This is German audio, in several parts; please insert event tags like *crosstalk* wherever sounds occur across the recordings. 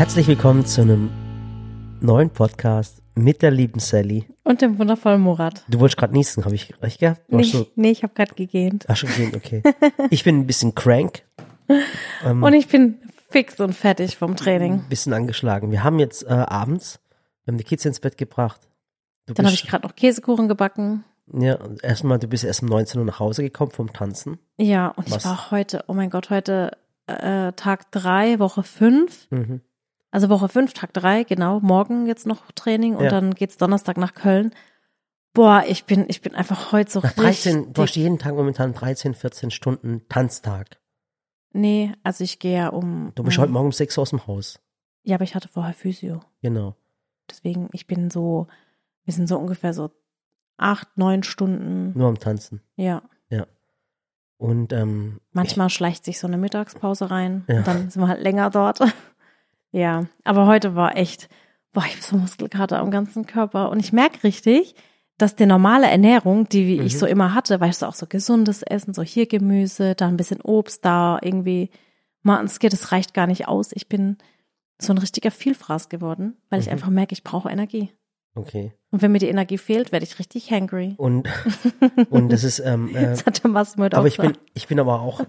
Herzlich willkommen zu einem neuen Podcast mit der lieben Sally. Und dem wundervollen Murat. Du wolltest gerade niesen, habe ich recht gehabt? Nee, du- nee ich habe gerade gegähnt. Ach, schon gesehen, okay. Ich bin ein bisschen crank, *laughs* Ähm. Und ich bin fix und fertig vom Training. ein bisschen angeschlagen. Wir haben jetzt äh, abends, wir haben die Kids ins Bett gebracht. Du Dann habe ich gerade noch Käsekuchen gebacken. ja, erstmal, du bist erst um 19 Uhr nach Hause gekommen vom Tanzen. Ja, und Was? ich war heute, oh mein Gott, heute äh, Tag drei, Woche fünf. Mhm. Also Woche fünf, Tag drei, genau. Morgen jetzt noch Training und Ja. dann geht's Donnerstag nach Köln. Boah, ich bin, ich bin einfach heute so Nach 13, richtig. du hast jeden Tag momentan 13, 14 Stunden Tanztag. nee, also ich gehe ja um. Du bist um, heute Morgen um 6 Uhr aus dem Haus. Ja, aber ich hatte vorher Physio. Genau. Deswegen, ich bin so, wir sind so ungefähr so acht, neun Stunden. Nur am Tanzen. Ja. Und ähm, Manchmal schleicht sich so eine Mittagspause rein Ja. und dann sind wir halt länger dort. Ja, aber heute war echt, boah, ich habe so Muskelkater am ganzen Körper und ich merke richtig, dass die normale Ernährung, die ich Mhm. so immer hatte, weißt du, auch so gesundes Essen, so hier Gemüse, da ein bisschen Obst, da irgendwie Martinskier, das reicht gar nicht aus. Ich bin so ein richtiger Vielfraß geworden, weil ich Mhm. einfach merke, ich brauche Energie. okay. Und wenn mir die Energie fehlt, werde ich richtig hangry. Und, *laughs* und das ist, ähm, äh, Das hat der heute aber auch ich bin, ich bin aber auch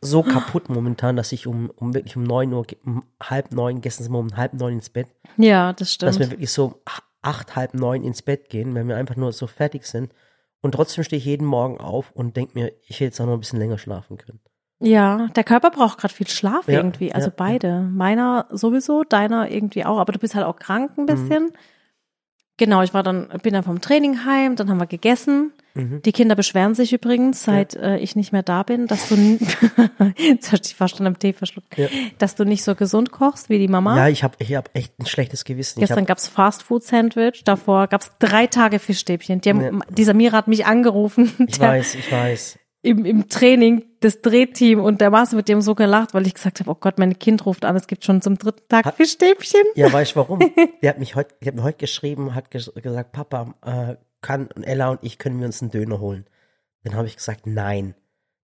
so kaputt momentan, dass ich um, um wirklich um neun Uhr, um halb neun, gestern sind wir um halb neun ins Bett, Ja, das dass wir stimmt. wirklich so ach- acht, halb neun ins Bett gehen, wenn wir einfach nur so fertig sind. Und trotzdem stehe ich jeden Morgen auf und denke mir, ich hätte jetzt auch noch ein bisschen länger schlafen können. Ja, der Körper braucht gerade viel Schlaf Ja, irgendwie. Also ja, beide. Meiner sowieso, deiner irgendwie auch. Aber du bist halt auch krank Mhm. ein bisschen. Genau, ich war dann, bin dann vom Training heim, dann haben wir gegessen. Mhm. Die Kinder beschweren sich übrigens, seit äh, ich nicht mehr da bin, dass du, *laughs* jetzt hast du dich fast schon am Tee verschluckt, Ja. dass du nicht so gesund kochst wie die Mama. Ja, ich habe ich hab echt ein schlechtes Gewissen. Ich Gestern gab's Fastfood-Sandwich, davor gab's drei Tage Fischstäbchen. Die haben, Ja. Dieser Mira hat mich angerufen. ich weiß, ich weiß. im, im Training das Drehteam und der Maße mit dem so gelacht, weil ich gesagt habe, oh Gott, mein Kind ruft an, es gibt schon zum dritten Tag Hat- Fischstäbchen. Ja, weißt du warum? *laughs* Die hat mich heute, die hat mir heute geschrieben, hat ges gesagt, Papa, äh, kann Ella und ich können wir uns einen Döner holen. Dann habe ich gesagt, nein.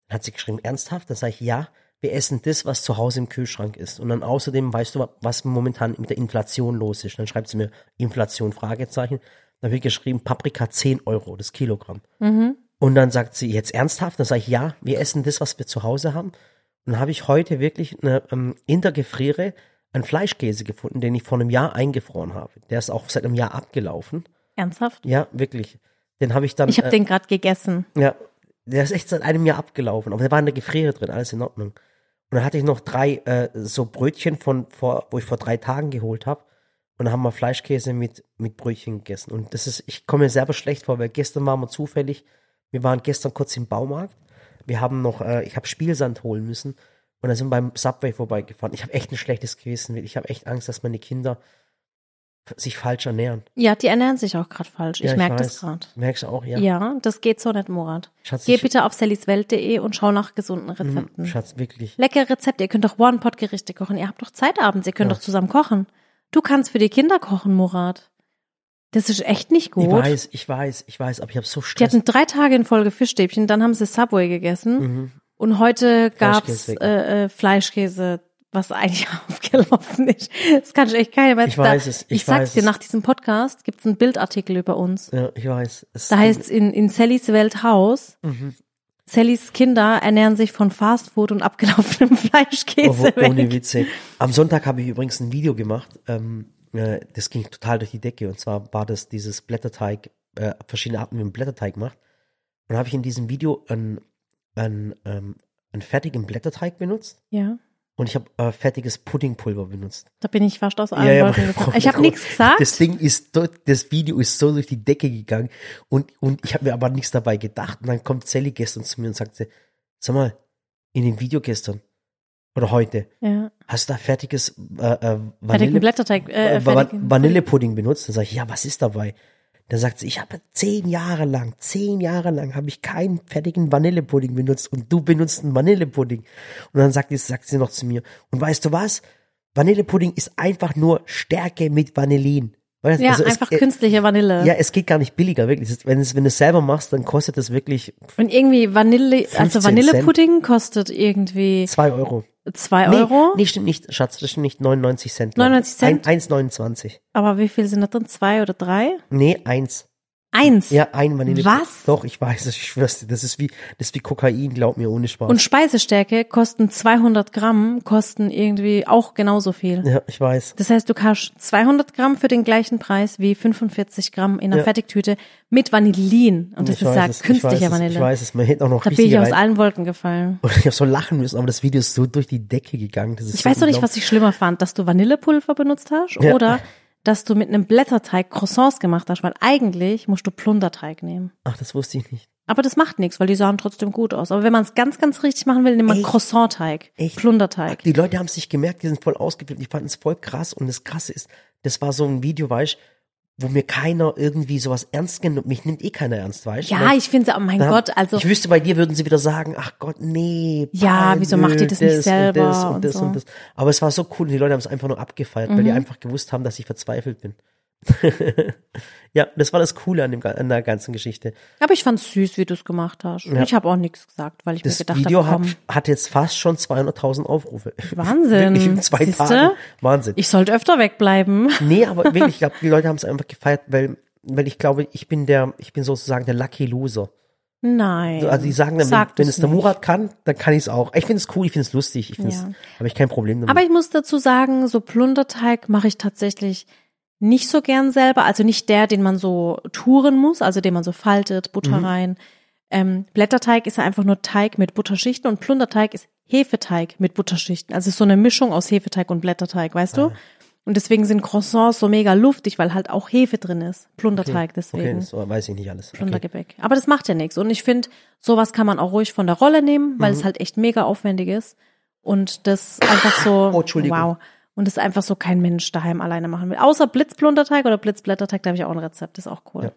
Dann hat sie geschrieben, ernsthaft? Dann sage ich, ja, wir essen das, was zu Hause im Kühlschrank ist. Und dann außerdem weißt du, was momentan mit der Inflation los ist. Dann schreibt sie mir Inflation, Fragezeichen. Dann habe ich geschrieben, Paprika 10 Euro, das Kilogramm. Mhm. Und dann sagt sie, jetzt ernsthaft? Dann sage ich, ja, wir essen das, was wir zu Hause haben. Und dann habe ich heute wirklich eine, ähm, in der Gefriere einen Fleischkäse gefunden, den ich vor einem Jahr eingefroren habe. Der ist auch seit einem Jahr abgelaufen. Ernsthaft? Ja, wirklich. Den habe ich dann. Ich habe äh, den gerade gegessen. ja, der ist echt seit einem Jahr abgelaufen, aber der war in der Gefriere drin, alles in Ordnung. Und dann hatte ich noch drei äh, so Brötchen von vor, wo ich vor drei Tagen geholt habe. Und dann haben wir Fleischkäse mit, mit Brötchen gegessen. Und das ist, ich komme mir selber schlecht vor, weil gestern waren wir zufällig, wir waren gestern kurz im Baumarkt. Wir haben noch, äh, ich habe Spielsand holen müssen. Und dann sind wir beim Subway vorbeigefahren. Ich habe echt ein schlechtes Gewissen. Ich habe echt Angst, dass meine Kinder sich falsch ernähren. Ja, die ernähren sich auch gerade falsch. Ja, ich merke das gerade. Merkst du auch, ja? Ja. das geht so nicht, Murat. Schatz, Geh bitte auf sallyswelt.de und schau nach gesunden Mhm, Rezepten. Schatz, wirklich. Leckere Rezepte. Ihr könnt doch One-Pot-Gerichte kochen. Ihr habt doch Zeit abends. Ihr könnt Ja. doch zusammen kochen. Du kannst für die Kinder kochen, Murat. Das ist echt nicht gut. Ich weiß, ich weiß, ich weiß, aber ich habe so Die Stress. hatten drei Tage in Folge Fischstäbchen, dann haben sie Subway gegessen Mhm. und heute gab's Fleischkäse. äh, äh, Fleischkäse, was eigentlich *laughs* aufgelaufen ist. Das kann ich echt keiner mehr. Ich weiß es, ich Ich, sag's weiß dir, es. nach diesem Podcast gibt's einen Bildartikel über uns. Ja, ich weiß. Es Da heißt in, in Sallys Welthaus, Mhm. Sallys Kinder ernähren sich von Fastfood und abgelaufenem *laughs* Fleischkäse Oh, ohne. Witze. Am Sonntag habe ich übrigens ein Video gemacht. Ähm, äh, das ging total durch die Decke. Und zwar war das dieses Blätterteig, äh, verschiedene Arten, wie man Blätterteig macht. Und habe ich in diesem Video einen, einen, ähm, einen fertigen Blätterteig benutzt. Ja, Und ich habe äh, fertiges Puddingpulver benutzt. da bin ich fast aus allen Ja, ja, Wolken *laughs* gekommen. Ich habe nichts gesagt. Das Ding ist, dort- das Video ist so durch die Decke gegangen und, und ich habe mir aber nichts dabei gedacht. Und dann kommt Sally gestern zu mir und sagt, sag mal, in dem Video gestern oder heute, ja. hast du da fertiges äh, äh, Vanille, Blätterteig. Äh, äh, Vanillepudding benutzt? Dann sage ich, ja, was ist dabei? Dann sagt sie, ich habe zehn Jahre lang, zehn Jahre lang habe ich keinen fertigen Vanillepudding benutzt und du benutzt einen Vanillepudding. Und dann sagt, sie- sagt sie noch zu mir, und weißt du was? Vanillepudding ist einfach nur Stärke mit Vanillin. Weißt Ja, also es- einfach äh, künstliche Vanille. Ja, es geht gar nicht billiger, wirklich. Es Wenn es, wenn du es selber machst, dann kostet es wirklich Und irgendwie Vanille, 15 also Vanillepudding kostet irgendwie zwei Euro. 2 Nee, Euro. nee, stimmt nicht, Schatz, das stimmt nicht. 99 Cent. 99 Cent? Ein- 1,29. Aber wie viel sind da drin? Zwei oder drei? Nee, eins. Eins. Ja, ein Vanille. Was? Doch, ich weiß es, ich schwör's dir. Das ist wie, das ist wie Kokain, glaub mir, ohne Spaß. Und Speisestärke kosten 200 Gramm, kosten irgendwie auch genauso viel. ja, ich weiß. Das heißt, du kaufst 200 Gramm für den gleichen Preis wie 45 Gramm in einer Ja. Fertigtüte mit Vanillin. Und das ich ist ja es, ich künstliche weiß es, Vanille. Ich weiß es, man hätte auch noch da bin ich aus rein. allen Wolken gefallen. Und ich habe so lachen müssen, aber das Video ist so durch die Decke gegangen. Das ist Ich so weiß doch nicht, was ich schlimmer fand, dass du Vanillepulver benutzt hast Ja. oder dass du mit einem Blätterteig Croissants gemacht hast, weil eigentlich musst du Plunderteig nehmen. Ach, das wusste ich nicht. Aber das macht nichts, weil die sahen trotzdem gut aus. Aber wenn man es ganz, ganz richtig machen will, nimmt man? Croissant-Teig, Echt? Plunderteig. Die Leute haben es nicht gemerkt, die sind voll ausgeflippt. Die fanden es voll krass. Und das Krasse ist, das war so ein Video, weißt wo mir keiner irgendwie sowas ernst genommen, mich nimmt eh keiner ernst, weißt Ja, ich finde, oh mein Dann- Gott, also ich wüsste, bei dir würden sie wieder sagen, ach Gott, nee. Ja, wieso macht die das nicht selber Und das und und das so. und das. Aber es war so cool, die Leute haben es einfach nur abgefeiert, weil die Mhm. einfach gewusst haben, dass ich verzweifelt bin. *laughs* ja, das war das Coole an, dem, an der ganzen Geschichte. aber ich fand's süß, wie du es gemacht hast. Und Ja. Ich habe auch nichts gesagt, weil ich Das mir gedacht Video habe, hat, komm, hat jetzt fast schon 200.000 Aufrufe. *laughs* Wahnsinn. Wirklich in zwei Siehste? Tagen. Wahnsinn. ich sollte öfter wegbleiben. Nee, aber *laughs* wirklich, ich glaube, die Leute haben es einfach gefeiert, weil, weil ich glaube, ich bin der, ich bin sozusagen der Lucky Loser. Nein. Also die sagen dann, wenn, Sag wenn das es der. Murat kann, dann kann ich es auch. Ich finde es cool, ich finde es lustig, ich finde es, Ja. habe ich kein Problem damit. Aber ich muss dazu sagen, so Plunderteig mache ich tatsächlich nicht so gern selber. Also nicht der, den man so touren muss, also den man so faltet, Butter Mhm. rein. Ähm, Blätterteig ist ja einfach nur Teig mit Butterschichten und Plunderteig ist Hefeteig mit Butterschichten. Also es ist so eine Mischung aus Hefeteig und Blätterteig, weißt Ah. du? Und deswegen sind Croissants so mega luftig, weil halt auch Hefe drin ist. Plunderteig okay, deswegen. das weiß ich nicht alles. Okay. Plundergebäck. Aber das macht ja nichts. Und ich finde, sowas kann man auch ruhig von der Rolle nehmen, weil Mhm. es halt echt mega aufwendig ist. Und das einfach so, Oh, Entschuldigung. wow. Und das einfach so kein Mensch daheim alleine machen will. Außer Blitzplunderteig oder Blitzblätterteig, da habe ich auch ein Rezept. Das ist auch cool. Ja.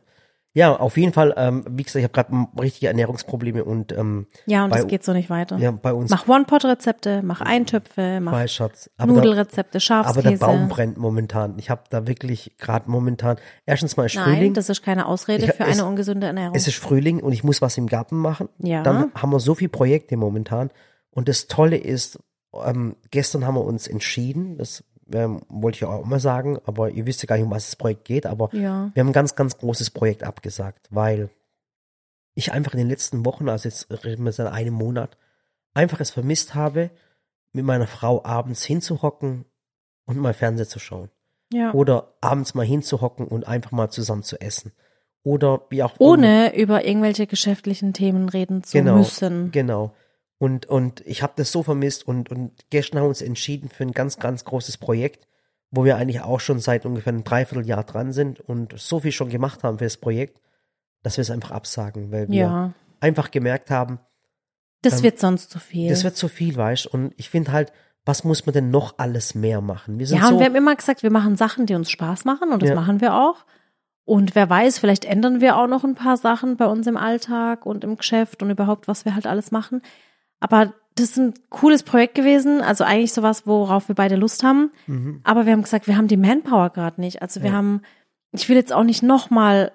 Ja, auf jeden Fall, ähm, wie gesagt, ich habe gerade richtige Ernährungsprobleme und ähm, Ja, und bei, das geht so nicht weiter. ja, bei uns Mach One-Pot-Rezepte, mach Eintöpfe, mach bei Schatz. Aber der, Nudelrezepte, aber Schafskäse. der Baum brennt momentan. Ich habe da wirklich gerade momentan, erstens mal ist Nein, Frühling, das ist keine Ausrede Ich- für es- eine ungesunde Ernährung. es ist Frühling und ich muss was im Garten machen. Ja. Dann haben wir so viele Projekte momentan. Und das Tolle ist, ähm, gestern haben wir uns entschieden, das ähm, wollte ich auch mal sagen, aber ihr wisst ja gar nicht, um was das Projekt geht, aber ja. wir haben ein ganz, ganz großes Projekt abgesagt, weil ich einfach in den letzten Wochen, also jetzt reden wir seit einem Monat, einfach es vermisst habe, mit meiner Frau abends hinzuhocken und mal Fernseher zu schauen. ja. Oder abends mal hinzuhocken und einfach mal zusammen zu essen. Oder wie auch Ohne über irgendwelche geschäftlichen Themen reden zu Genau, müssen. Genau. Und, und ich habe das so vermisst und, und gestern haben wir uns entschieden für ein ganz, ganz großes Projekt, wo wir eigentlich auch schon seit ungefähr einem Dreivierteljahr dran sind und so viel schon gemacht haben für das Projekt, dass wir es einfach absagen, weil wir Ja. einfach gemerkt haben, Das Ähm, wird sonst zu viel. das wird zu viel, weißt Und ich finde halt, was muss man denn noch alles mehr machen? Wir ja, so, und wir haben immer gesagt, wir machen Sachen, die uns Spaß machen und das Ja. machen wir auch. Und wer weiß, vielleicht ändern wir auch noch ein paar Sachen bei uns im Alltag und im Geschäft und überhaupt, was wir halt alles machen. Aber das ist ein cooles Projekt gewesen, also eigentlich sowas, worauf wir beide Lust haben. mhm. Aber wir haben gesagt, wir haben die Manpower gerade nicht. Also wir Ja. haben, ich will jetzt auch nicht nochmal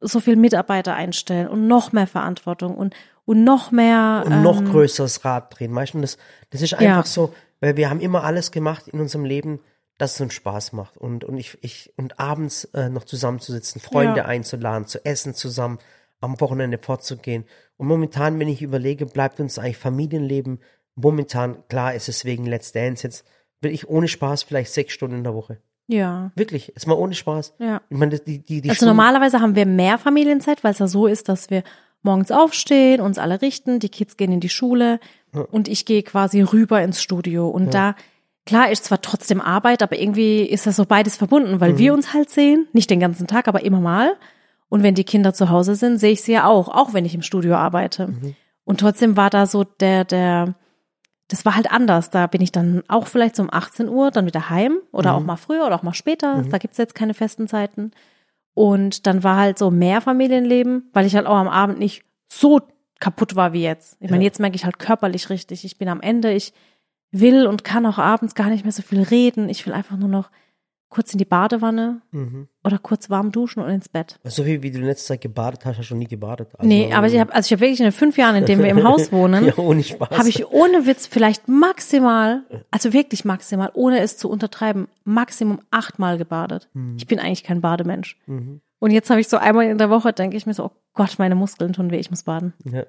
so viel Mitarbeiter einstellen und noch mehr Verantwortung und, und noch mehr. und noch ähm, größeres Rad drehen, weißt du? Das, das ist Ja. einfach so, weil wir haben immer alles gemacht in unserem Leben, dass es uns Spaß macht. Und, und ich, ich, und abends äh, noch zusammenzusitzen, Freunde Ja. einzuladen, zu essen zusammen, am Wochenende fortzugehen. Und momentan, wenn ich überlege, bleibt uns eigentlich Familienleben. Momentan, klar ist es wegen Let's Dance jetzt, will ich ohne Spaß vielleicht sechs Stunden in der Woche. Ja, Wirklich, jetzt mal ohne Spaß. ja. Ich meine, die, die, die Also Stunden- normalerweise haben wir mehr Familienzeit, weil es ja so ist, dass wir morgens aufstehen, uns alle richten, die Kids gehen in die Schule und ich gehe quasi rüber ins Studio. Und da, klar ist zwar trotzdem Arbeit, aber irgendwie ist das so beides verbunden, weil Mhm. wir uns halt sehen, nicht den ganzen Tag, aber immer mal. Und wenn die Kinder zu Hause sind, sehe ich sie ja auch, auch wenn ich im Studio arbeite. Mhm. Und trotzdem war da so der, der, das war halt anders. Da bin ich dann auch vielleicht so um 18 Uhr dann wieder heim oder auch mal früher oder auch mal später. Da gibt's jetzt keine festen Zeiten. Und dann war halt so mehr Familienleben, weil ich halt auch am Abend nicht so kaputt war wie jetzt. Ich meine, Ja. jetzt merke ich halt körperlich richtig. Ich bin am Ende, ich will und kann auch abends gar nicht mehr so viel reden. Ich will einfach nur noch kurz in die Badewanne Mhm. oder kurz warm duschen und ins Bett. So viel wie du in letzter Zeit gebadet hast, hast du noch nie gebadet. Also, nee, aber ich habe also ich habe wirklich in den fünf Jahren, in denen wir im Haus *laughs* wohnen, Ja, ohne Spaß. habe ich ohne Witz vielleicht maximal, also wirklich maximal, ohne es zu untertreiben, Maximum achtmal gebadet. Mhm. Ich bin eigentlich kein Bademensch. Und jetzt habe ich so einmal in der Woche, denke ich mir so, oh Gott, meine Muskeln tun weh, ich muss baden. Ja.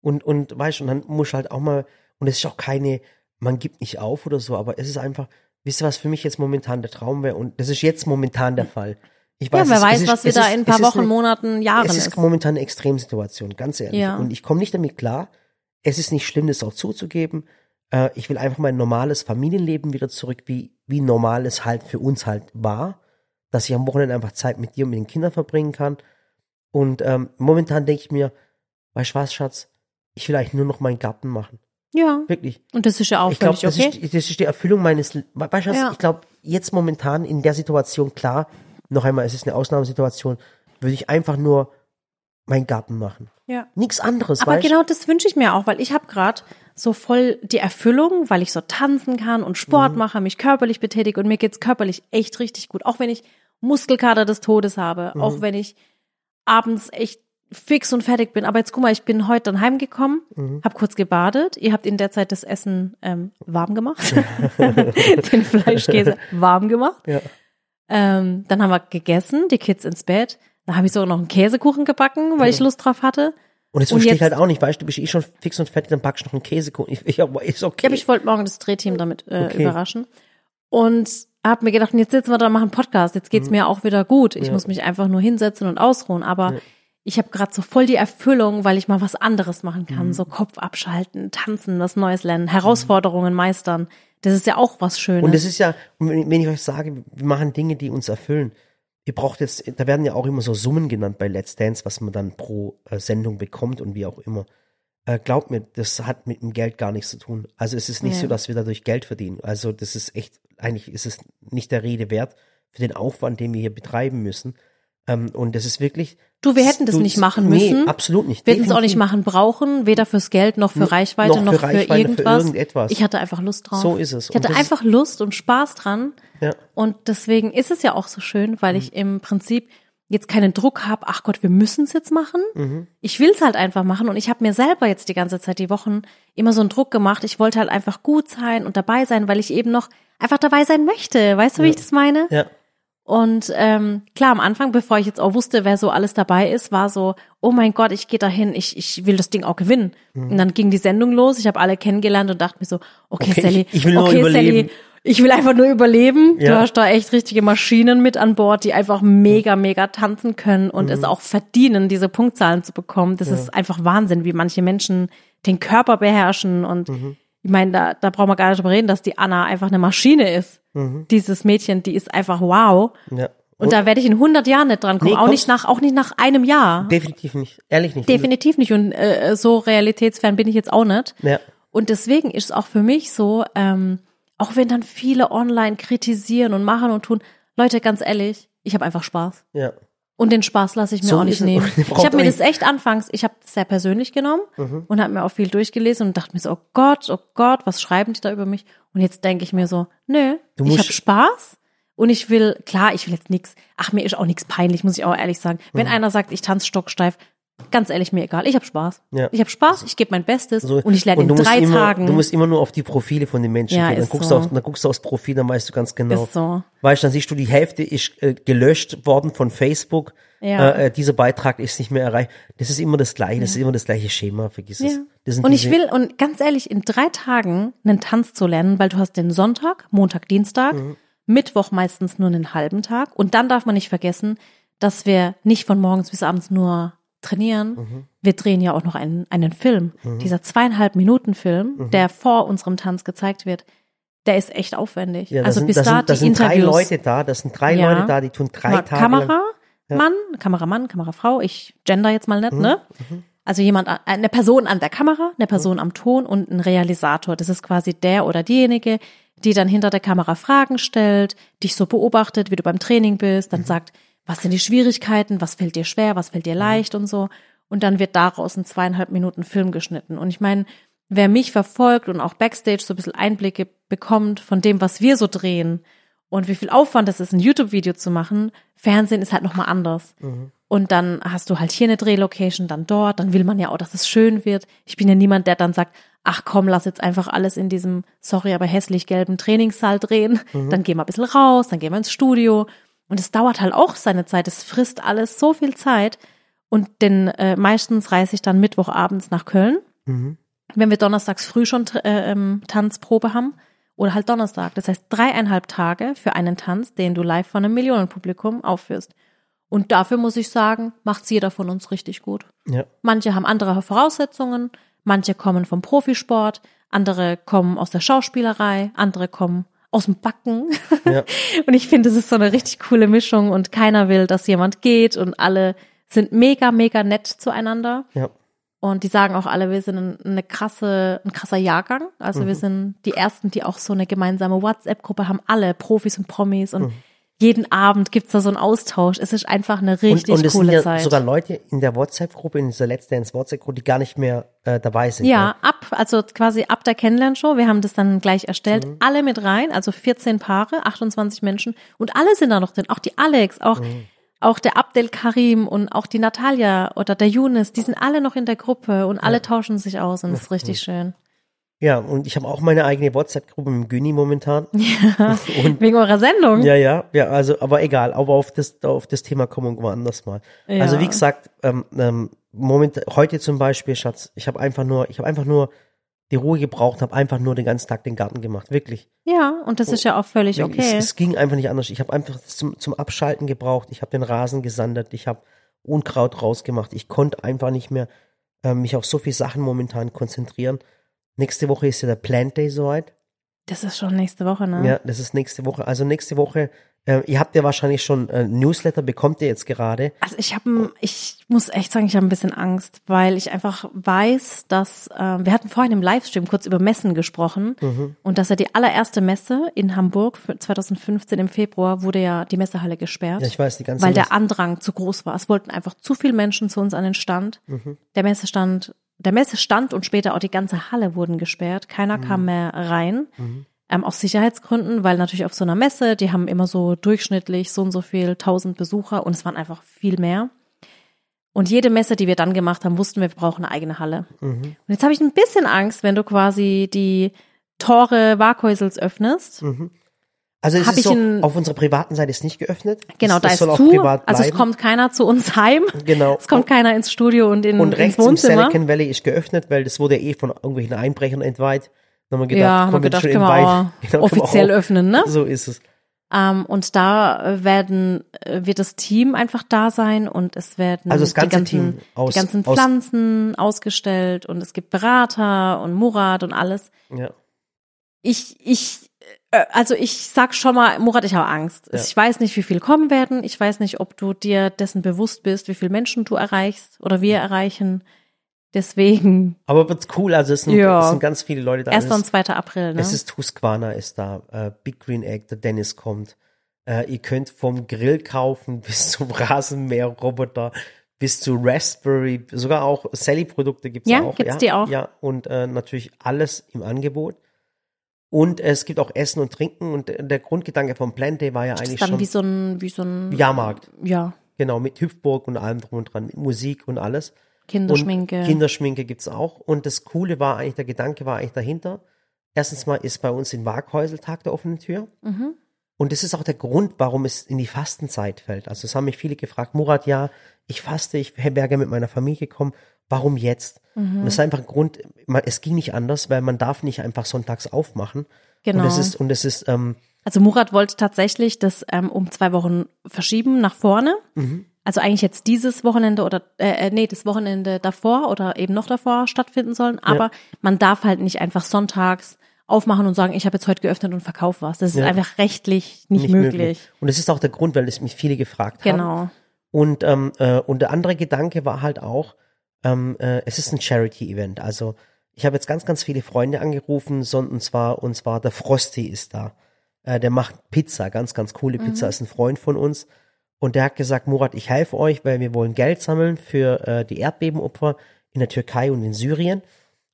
Und, und weißt du, und dann muss halt auch mal, und es ist auch keine, man gibt nicht auf oder so, aber es ist einfach, wisst ihr, was für mich jetzt momentan der Traum wäre? Und das ist jetzt momentan der Fall. Ich Ja, weiß, wer es- weiß, es ist, was es wieder ist- in ein paar Wochen, eine- Monaten, Jahren Es ist ist. momentan eine Extremsituation, ganz ehrlich. Ja. Und ich komme nicht damit klar. Es ist nicht schlimm, das auch zuzugeben. Äh, ich will einfach mein normales Familienleben wieder zurück, wie, wie normal es halt für uns halt war. Dass ich am Wochenende einfach Zeit mit dir und mit den Kindern verbringen kann. Und ähm, momentan denke ich mir, weißt du was, Schatz? Ich will eigentlich nur noch meinen Garten machen. Ja, Wirklich. und das ist ja auch Ich glaube, völlig das, okay. ist, das ist die Erfüllung meines, weißt du was, Ja. ich glaube, jetzt momentan in der Situation, klar, noch einmal, es ist eine Ausnahmesituation, würde ich einfach nur meinen Garten machen. Ja. Nichts anderes, Aber weißt genau das wünsche ich mir auch, weil ich habe gerade so voll die Erfüllung, weil ich so tanzen kann und Sport Mhm. mache, mich körperlich betätige und mir geht's körperlich echt richtig gut. Auch wenn ich Muskelkater des Todes habe, Mhm. auch wenn ich abends echt fix und fertig bin. Aber jetzt guck mal, ich bin heute dann heimgekommen, Mhm. habe kurz gebadet. Ihr habt in der Zeit das Essen ähm, warm gemacht, *laughs* den Fleischkäse warm gemacht. Ja. Ähm, dann haben wir gegessen, die Kids ins Bett. Da habe ich sogar noch einen Käsekuchen gebacken, weil ich Lust drauf hatte. Und das verstehe ich halt auch nicht, weißt du, bist eh schon fix und fertig, dann backst du noch einen Käsekuchen. Ich, ich, ist okay. Ja, ich wollte morgen das Drehteam damit äh, Okay. überraschen. Und habe mir gedacht, jetzt sitzen wir da und machen einen Podcast. Jetzt geht's mir auch wieder gut. Ich Mhm. Ja. muss mich einfach nur hinsetzen und ausruhen. Aber ich habe gerade so voll die Erfüllung, weil ich mal was anderes machen Mhm. kann. So Kopf abschalten, tanzen, was Neues lernen, Herausforderungen meistern. Das ist ja auch was Schönes. und das ist ja, wenn wenn ich euch sage, wir machen Dinge, die uns erfüllen. Ihr braucht jetzt, da werden ja auch immer so Summen genannt bei Let's Dance, was man dann pro äh, Sendung bekommt und wie auch immer. Äh, glaubt mir, das hat mit dem Geld gar nichts zu tun. Also es ist nicht Ja. so, dass wir dadurch Geld verdienen. Also das ist echt, eigentlich ist es nicht der Rede wert für den Aufwand, den wir hier betreiben müssen. Ähm, und das ist wirklich. Du, wir hätten das nicht machen nee, müssen. absolut nicht. wir hätten es auch nicht machen brauchen, weder fürs Geld noch für Reichweite noch noch, für für, Reichweite, für irgendwas. irgendetwas. Ich hatte einfach Lust drauf. So ist es. Ich hatte einfach Lust und Spaß dran. Ja. Und deswegen ist es ja auch so schön, weil ich im Prinzip jetzt keinen Druck habe, ach Gott, wir müssen es jetzt machen. Mhm. Ich will es halt einfach machen und ich habe mir selber jetzt die ganze Zeit die Wochen immer so einen Druck gemacht. Ich wollte halt einfach gut sein und dabei sein, weil ich eben noch einfach dabei sein möchte. Weißt du, wie ich das meine? Ja. Und ähm, klar, am Anfang, bevor ich jetzt auch wusste, wer so alles dabei ist, war so, oh mein Gott, ich gehe dahin, ich, ich will das Ding auch gewinnen. Mhm. Und dann ging die Sendung los, ich habe alle kennengelernt und dachte mir so, okay, Okay, Sally, ich- ich will nur okay, überleben. Sally, ich will einfach nur überleben. Du Ja. hast da echt richtige Maschinen mit an Bord, die einfach mega, mega tanzen können und Mhm. es auch verdienen, diese Punktzahlen zu bekommen. Das ist einfach Wahnsinn, wie manche Menschen den Körper beherrschen und Mhm. Ich meine, da, da brauchen wir gar nicht drüber reden, dass die Anna einfach eine Maschine ist. Mhm. Dieses Mädchen, die ist einfach wow. ja. Und da werde ich in 100 Jahren nicht dran kommen, Nee, auch nicht nach, auch nicht nach einem Jahr. Definitiv nicht. Ehrlich nicht. Definitiv nicht. Und äh, so realitätsfern bin ich jetzt auch nicht. Ja. Und deswegen ist es auch für mich so, ähm, auch wenn dann viele online kritisieren und machen und tun, Leute, ganz ehrlich, ich habe einfach Spaß. Ja. Und den Spaß lasse ich mir So auch nicht nehmen. *laughs* Ich habe mir das echt anfangs, ich habe das sehr persönlich genommen Mhm. und habe mir auch viel durchgelesen und dachte mir so, oh Gott, oh Gott, was schreiben die da über mich? Und jetzt denke ich mir so, nö, ich habe Spaß und ich will, klar, ich will jetzt nichts, ach, mir ist auch nichts peinlich, muss ich auch ehrlich sagen. Wenn Mhm. einer sagt, ich tanze stocksteif, ganz ehrlich, mir egal, ich habe Spaß. Ja. Ich habe Spaß, ich gebe mein Bestes So, und ich lerne in du musst drei immer, Tagen. Du musst immer nur auf die Profile von den Menschen Ja, gehen. Dann guckst, so. du auf, dann guckst du aufs Profil, dann weißt du ganz genau. Ist so. Weißt du, dann siehst du, die Hälfte ist äh, gelöscht worden von Facebook. Ja. Äh, äh, dieser Beitrag ist nicht mehr erreicht. Das ist immer das Gleiche, das ist immer das gleiche Schema, vergiss es. Und ich will, und ganz ehrlich, in drei Tagen einen Tanz zu lernen, weil du hast den Sonntag, Montag, Dienstag, Mhm. Mittwoch meistens nur einen halben Tag. Und dann darf man nicht vergessen, dass wir nicht von morgens bis abends nur trainieren. Mhm. Wir drehen ja auch noch einen, einen Film. Dieser zweieinhalb Minuten Film, Mhm. der vor unserem Tanz gezeigt wird, der ist echt aufwendig. ja, also sind, bis da sind, da die sind drei. Leute da, das sind drei Ja. Leute da, die tun drei Mal Tage. Kameramann, Kameramann, Kamerafrau, ich gender jetzt mal nicht, Mhm. ne? Also jemand, an- eine Person an der Kamera, eine Person am Ton und ein Realisator. Das ist quasi der oder diejenige, die dann hinter der Kamera Fragen stellt, dich so beobachtet, wie du beim Training bist, Mhm. dann sagt, was sind die Schwierigkeiten, was fällt dir schwer, was fällt dir Mhm. leicht und so. Und dann wird daraus ein zweieinhalb Minuten Film geschnitten. Und ich meine, wer mich verfolgt und auch Backstage so ein bisschen Einblicke bekommt von dem, was wir so drehen und wie viel Aufwand es ist, ein YouTube-Video zu machen. Fernsehen ist halt nochmal anders. Mhm. Und dann hast du halt hier eine Drehlocation, dann dort, dann will man ja auch, dass es schön wird. Ich bin ja niemand, der dann sagt, ach komm, lass jetzt einfach alles in diesem, sorry, aber hässlich gelben Trainingssaal drehen. Mhm. Dann gehen wir ein bisschen raus, dann gehen wir ins Studio. Und es dauert halt auch seine Zeit. Es frisst alles so viel Zeit. Und denn äh, meistens reise ich dann Mittwochabends nach Köln, Mhm. wenn wir donnerstags früh schon äh, ähm, Tanzprobe haben. Oder halt Donnerstag. Das heißt dreieinhalb Tage für einen Tanz, den du live von einem Millionenpublikum aufführst. Und dafür muss ich sagen, macht's jeder von uns richtig gut. Ja. Manche haben andere Voraussetzungen, manche kommen vom Profisport, andere kommen aus der Schauspielerei, andere kommen aus dem Backen. Ja. *laughs* Und ich finde, es ist so eine richtig coole Mischung und keiner will, dass jemand geht und alle sind mega, mega nett zueinander. Ja. Und die sagen auch alle, wir sind ein- eine krasse, ein krasser Jahrgang. Also Mhm. wir sind die ersten, die auch so eine gemeinsame WhatsApp-Gruppe haben, alle Profis und Promis Mhm. Jeden Abend gibt's da so einen Austausch. Es ist einfach eine richtig und, und es coole sind ja Zeit. sogar Leute in der WhatsApp-Gruppe, in dieser Let's Dance WhatsApp-Gruppe, die gar nicht mehr äh, dabei sind. Ja, ab, also quasi ab der Kennenlernshow. Wir haben das dann gleich erstellt. Mhm. Alle mit rein, also 14 Paare, 28 Menschen. Und alle sind da noch drin. Auch die Alex, auch, Mhm. auch der Abdel Karim und auch die Natalia oder der Yunus. Die sind alle noch in der Gruppe und alle tauschen sich aus und das ist richtig schön. Ja, und ich habe auch meine eigene WhatsApp-Gruppe mit Güni momentan. *laughs* *laughs* Und Wegen eurer Sendung. ja, ja, ja, also, aber egal, aber auf das, auf das Thema kommen wir woanders mal. Ja. Also wie gesagt, ähm, ähm, Moment, heute zum Beispiel, Schatz, ich habe einfach nur, ich habe einfach nur die Ruhe gebraucht, habe einfach nur den ganzen Tag den Garten gemacht, wirklich. Ja, und das ist ja auch völlig Es, okay. es ging einfach nicht anders. Ich habe einfach zum, zum Abschalten gebraucht. Ich habe den Rasen gesandet. Ich habe Unkraut rausgemacht. Ich konnte einfach nicht mehr äh, mich auf so viele Sachen momentan konzentrieren. Nächste Woche ist ja der Plant Day soweit. Das ist schon nächste Woche, ne? Ja, das ist nächste Woche. Also nächste Woche, äh, ihr habt ja wahrscheinlich schon äh, Newsletter, bekommt ihr jetzt gerade. Also ich habe, ich muss echt sagen, ich habe ein bisschen Angst, weil ich einfach weiß, dass äh, wir hatten vorhin im Livestream kurz über Messen gesprochen Mhm. und dass ja die allererste Messe in Hamburg für 2015 im Februar wurde ja die Messehalle gesperrt, Ja, ich weiß, die ganze weil der Messe- Andrang zu groß war. Es wollten einfach zu viele Menschen zu uns an den Stand. Mhm. Der Messestand, der Messestand und später auch die ganze Halle wurden gesperrt. Keiner Mhm. kam mehr rein. Ähm, aus Sicherheitsgründen, weil natürlich auf so einer Messe, die haben immer so durchschnittlich so und so viel tausend Besucher und es waren einfach viel mehr. Und jede Messe, die wir dann gemacht haben, wussten wir, wir brauchen eine eigene Halle. Mhm. Und jetzt habe ich ein bisschen Angst, wenn du quasi die Tore Warkhäusels öffnest. Also es ist ich so, in- auf unserer privaten Seite ist nicht geöffnet. Genau, das, da ist soll auch zu. privat Also es bleiben. kommt keiner zu uns heim. Genau. Es kommt keiner ins Studio und in, Und ins rechts im Wohnzimmer. Silicon Valley ist geöffnet, weil das wurde eh von irgendwelchen Einbrechern entweiht. Dann haben wir gedacht, ja, haben wir gedacht, schon können wir auch *laughs* Genau, offiziell auch- öffnen, ne? So ist es. Ähm, und da werden, äh, wird das Team einfach da sein und es werden Also das ganze die ganzen, Team aus- die ganzen aus- Pflanzen ausgestellt und es gibt Berater und Murat und alles. Ja. Ich, ich, also ich sag schon mal, Murat, ich habe Angst. Ja. Ich weiß nicht, wie viel kommen werden. Ich weiß nicht, ob du dir dessen bewusst bist, wie viele Menschen du erreichst oder wir erreichen. Deswegen, Aber wird's cool, also es sind, Ja. es sind ganz viele Leute da. 1. Es und ist- 2. April, ne? Es ist Husqvarna ist da, äh, Big Green Egg, der Dennis kommt. Äh, ihr könnt vom Grill kaufen *laughs* bis zum Rasenmäherroboter, bis zu Raspberry, sogar auch Sally-Produkte gibt's Ja, auch. gibt's ja, die auch? Ja, und äh, natürlich alles im Angebot. Und es gibt auch Essen und Trinken und der Grundgedanke vom Plant Day war ja das ist eigentlich dann schon wie so ein, wie so ein Jahrmarkt. Ja, Genau, mit Hüpfburg und allem drum und dran, mit Musik und alles. Kinderschminke. Und Kinderschminke gibt's auch. Und das Coole war eigentlich, der Gedanke war eigentlich dahinter. Erstens mal ist bei uns in Waghäusel Tag der offenen Tür. Mhm. Und das ist auch der Grund, warum es in die Fastenzeit fällt. Also es haben mich viele gefragt, Murat, ja, ich faste, ich wäre gerne mit meiner Familie gekommen. Warum jetzt? Mhm. Und das ist einfach ein Grund, es ging nicht anders, weil man darf nicht einfach sonntags aufmachen. Genau. Und es ist, und es ist, ähm, Also Murat wollte tatsächlich das ähm, um zwei Wochen verschieben nach vorne. Mhm. Also eigentlich jetzt dieses Wochenende oder äh, äh, nee, das Wochenende davor oder eben noch davor stattfinden sollen. Aber man darf halt nicht einfach sonntags aufmachen und sagen, ich habe jetzt heute geöffnet und verkaufe was. Das ist Ja. einfach rechtlich nicht, möglich. Und das ist auch der Grund, weil es mich viele gefragt haben. Genau. Und, ähm, äh, und der andere Gedanke war halt auch, ähm, äh, es ist ein Charity-Event. Also ich habe jetzt ganz, ganz viele Freunde angerufen, so, und zwar, und zwar der Frosty ist da. Äh, der macht Pizza, ganz, ganz coole Pizza, ist ein Freund von uns. Und der hat gesagt, Murat, ich helfe euch, weil wir wollen Geld sammeln für äh, die Erdbebenopfer in der Türkei und in Syrien.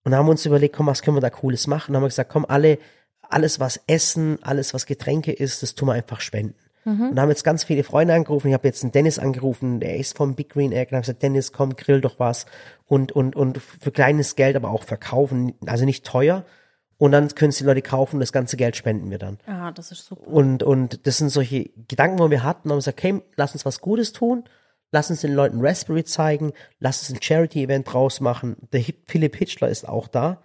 Und haben uns überlegt, komm, was können wir da Cooles machen? Und haben wir gesagt, komm, alle, alles was Essen, alles was Getränke ist, das tun wir einfach spenden. Mhm. Und haben jetzt ganz viele Freunde angerufen. Ich habe jetzt einen Dennis angerufen, der ist vom Big Green Egg. Und habe gesagt, Dennis, komm, grill doch was. Und, und, und für kleines Geld, aber auch verkaufen. Also nicht teuer. Und dann können es die Leute kaufen und das ganze Geld spenden wir dann. Ja, das ist super. Und, und das sind solche Gedanken, wo wir hatten, haben gesagt, okay, lass uns was Gutes tun. Lass uns den Leuten Raspberry zeigen. Lass uns ein Charity-Event draus machen. Der Philipp Hitchler ist auch da.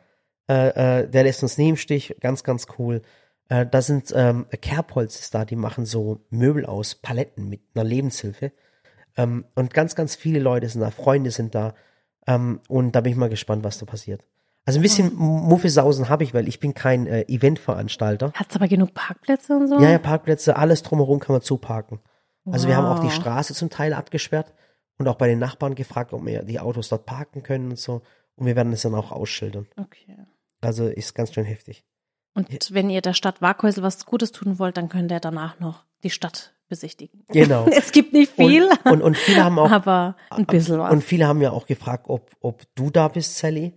Äh, äh, der lässt uns nie im Stich. Ganz, ganz cool. Äh, da sind ähm, Kerbholz ist da, die machen so Möbel aus Paletten mit einer Lebenshilfe. Ähm, und ganz, ganz viele Leute sind da, Freunde sind da. Ähm, und da bin ich mal gespannt, was da passiert. Also ein bisschen Muffesausen habe ich, weil ich bin kein äh, Eventveranstalter. Hat's aber genug Parkplätze und so? Ja, ja, Parkplätze, alles drumherum kann man zuparken. Also wir haben auch die Wow. Straße zum Teil abgesperrt und auch bei den Nachbarn gefragt, ob wir die Autos dort parken können und so. Und wir werden es dann auch ausschildern. Okay. Also ist ganz schön heftig. Und wenn ihr der Stadt Waghäusel was Gutes tun wollt, dann könnt ihr danach noch die Stadt besichtigen. Genau. *laughs* Es gibt nicht viel, Und, und, und viele haben auch *laughs* aber ein bisschen was. und viele haben ja auch gefragt, ob, ob du da bist, Sally.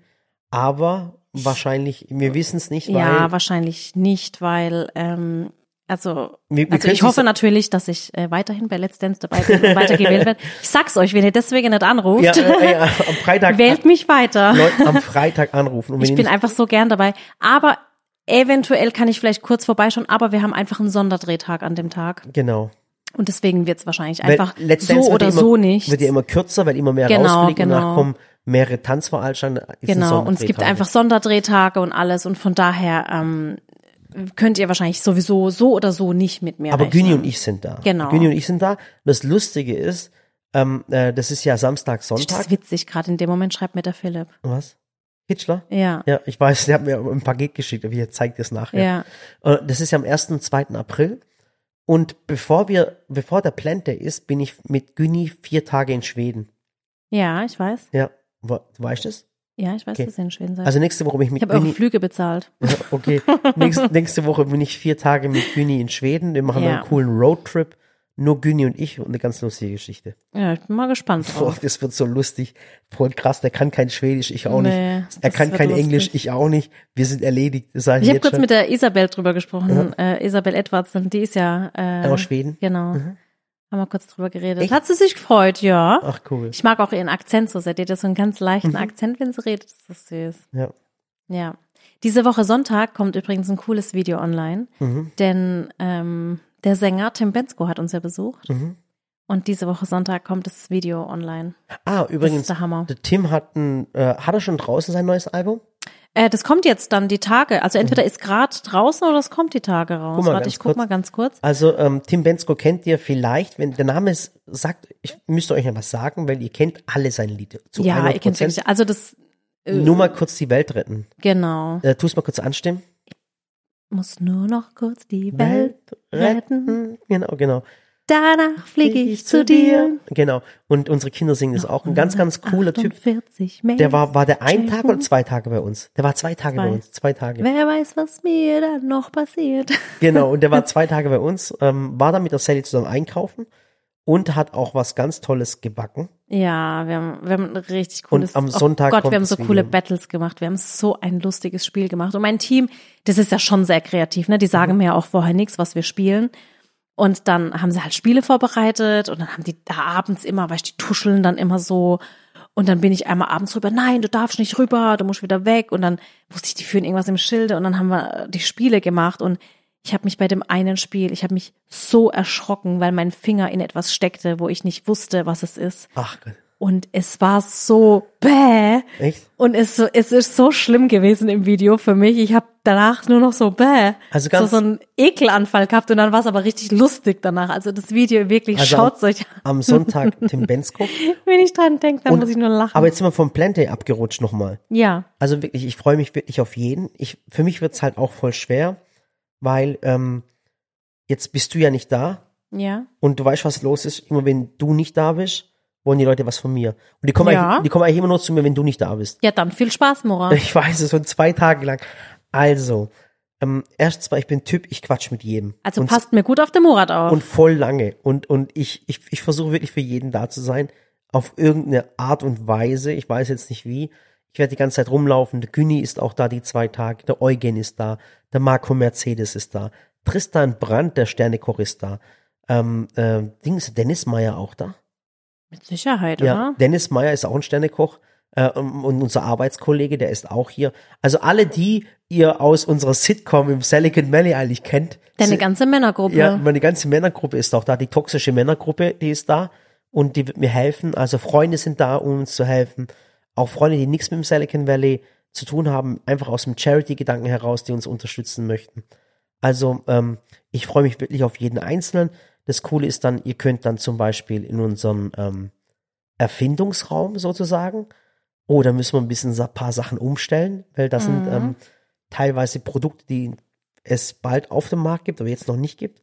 Aber wahrscheinlich, wir wissen es nicht, weil ja, wahrscheinlich nicht, weil ähm, also, Wir- wir also ich hoffe natürlich, dass ich äh, weiterhin bei Let's Dance dabei bin und weiter gewählt werde. *laughs* Ich sag's euch, wenn ihr deswegen nicht anruft, ja, äh, ja, am Freitag wählt mich weiter. Leute am Freitag anrufen. Ich bin einfach so gern dabei. Aber eventuell kann ich vielleicht kurz vorbeischauen, aber wir haben einfach einen Sonderdrehtag an dem Tag. genau. Und deswegen wird's wahrscheinlich Weil einfach so wird oder immer, so nicht. Wird ja immer kürzer, weil immer mehr Genau, rausfliegt und genau. danach kommen mehrere Tanzveranstaltungen. Genau, und es gibt einfach Sonderdrehtage und alles und von daher ähm, könnt ihr wahrscheinlich sowieso so oder so nicht mit mir Aber rechnen. Günni und ich sind da. Genau. Günni und ich sind da. Das Lustige ist, ähm, äh, das ist ja Samstag, Das Sonntag. ist witzig, gerade in dem Moment schreibt mir der Philipp. Was? Hitchler? Ja, Ja, ich weiß, der hat mir ein Paket geschickt, aber ich zeige dir es nachher. ja. Äh, Das ist ja am 1. und 2. April. Und bevor wir, bevor der Plant Day ist, bin ich mit Günni vier Tage in Schweden. Ja, ich weiß. Ja, du weißt es? Ja, ich weiß, Okay. dass ihr in Schweden seid. Also nächste Woche bin ich mit ich habe Günni. Flüge bezahlt. Okay. *laughs* nächste, nächste Woche bin ich vier Tage mit Günni in Schweden. Wir machen Ja. einen coolen Roadtrip. Nur Günni und ich und eine ganz lustige Geschichte. Ja, ich bin mal gespannt Boah, drauf. das wird so lustig. Voll krass, der kann kein Schwedisch, ich auch Nee, nicht. Er kann kein lustig. Englisch, ich auch nicht. Wir sind erledigt. Das sage ich Ich habe kurz schon. mit der Isabel drüber gesprochen, äh, Isabel Edwardson, die ist ja äh, Aus Schweden? Genau. Mhm. Haben wir kurz drüber geredet. Echt? Hat sie sich gefreut, ja. Ach cool. Ich mag auch ihren Akzent so sehr. Die hat ja so einen ganz leichten Akzent, wenn sie redet. Das ist süß. Ja. Ja. Diese Woche Sonntag kommt übrigens ein cooles Video online, Mhm. denn ähm, der Sänger Tim Bensko hat uns ja besucht. Mhm. Und diese Woche Sonntag kommt das Video online. Ah, Das übrigens, ist der Hammer. der Tim hat ein, äh, hat er schon draußen sein neues Album? Äh, das kommt jetzt dann die Tage. Also entweder ist gerade draußen oder es kommt die Tage raus. Mhm. Guck mal Warte, ich guck kurz. mal ganz kurz. Also ähm, Tim Bensko kennt ihr vielleicht, wenn der Name ist, sagt, ich müsste euch ja was sagen, weil ihr kennt alle seine Lieder. Zu ja, 100%. ihr kennt wirklich. Also das äh, Nur mal kurz die Welt retten. genau. Äh, tu es mal kurz anstimmen. Muss nur noch kurz die Welt retten. Genau, genau. Danach fliege ich zu dir. Genau. Und unsere Kinder singen das auch. Ein ganz, ganz cooler Typ. 48 Mails. Der war, war der ein Tag oder zwei Tage bei uns? Der war zwei Tage Zwei. bei uns. Zwei Tage. Wer weiß, was mir dann noch passiert. Genau. Und der war zwei Tage bei uns, ähm, war dann mit der Sally zusammen einkaufen und hat auch was ganz Tolles gebacken. Ja, wir haben, wir haben ein richtig cooles. am Sonntag oh Gott, wir haben so coole Battles gemacht. Wir haben so ein lustiges Spiel gemacht. Und mein Team, das ist ja schon sehr kreativ, ne? Die Mhm. sagen mir ja auch vorher nichts, was wir spielen. Und dann haben sie halt Spiele vorbereitet und dann haben die da abends immer, weißt du, die tuscheln dann immer so. Und dann bin ich einmal abends rüber, nein, du darfst nicht rüber, du musst wieder weg. Und dann wusste ich, die führen irgendwas im Schilde und dann haben wir die Spiele gemacht und ich habe mich bei dem einen Spiel, ich habe mich so erschrocken, weil mein Finger in etwas steckte, wo ich nicht wusste, was es ist. Ach Gott. Und es war so bäh. Echt? Und es, so- es ist so schlimm gewesen im Video für mich. Ich habe danach nur noch so bäh. Also so, ganz- so einen Ekelanfall gehabt und dann war es aber richtig lustig danach. Also das Video wirklich, Also schaut's euch an. Am Sonntag *laughs* Tim Bensko. Wenn ich dran denke, dann Und- muss ich nur lachen. Aber jetzt sind wir vom Plant Day abgerutscht nochmal. ja, Also wirklich, ich freue mich wirklich auf jeden. Ich, für mich wird's halt auch voll schwer, weil ähm, jetzt bist du ja nicht da ja. und du weißt, was los ist. Immer wenn du nicht da bist, wollen die Leute was von mir. Und die kommen, Ja. eigentlich, die kommen eigentlich immer nur zu mir, wenn du nicht da bist. Ja, dann viel Spaß, Mora. *laughs* Ich weiß es schon zwei Tage lang. Also, ähm, erstens mal, ich bin Typ, ich quatsch mit jedem. Also und, passt mir gut auf den Murat auf. und voll lange. Und, und ich, ich, ich versuche wirklich für jeden da zu sein. Auf irgendeine Art und Weise. Ich weiß jetzt nicht wie. Ich werde die ganze Zeit rumlaufen. Der Günni ist auch da die zwei Tage. Der Eugen ist da. Der Marco Mercedes ist da. Tristan Brandt, der Sternekoch, ist da. Ähm, äh, Dings, Dennis Meyer auch da. Mit Sicherheit, Ja, oder? Dennis Meyer ist auch ein Sternekoch. Äh, und unser Arbeitskollege, der ist auch hier. Also alle, die ihr aus unserer Sitcom im Silicon Valley eigentlich kennt. Deine ganze Männergruppe. ja, meine ganze Männergruppe ist auch da. Die toxische Männergruppe, die ist da. Und die wird mir helfen. Also Freunde sind da, um uns zu helfen. Auch Freunde, die nichts mit dem Silicon Valley zu tun haben, einfach aus dem Charity-Gedanken heraus, die uns unterstützen möchten. Also ähm, ich freue mich wirklich auf jeden Einzelnen. Das Coole ist dann, ihr könnt dann zum Beispiel in unseren ähm, Erfindungsraum sozusagen, oh, da müssen wir ein bisschen ein paar Sachen umstellen, weil das sind Mhm. ähm, teilweise Produkte, die es bald auf dem Markt gibt, aber jetzt noch nicht gibt.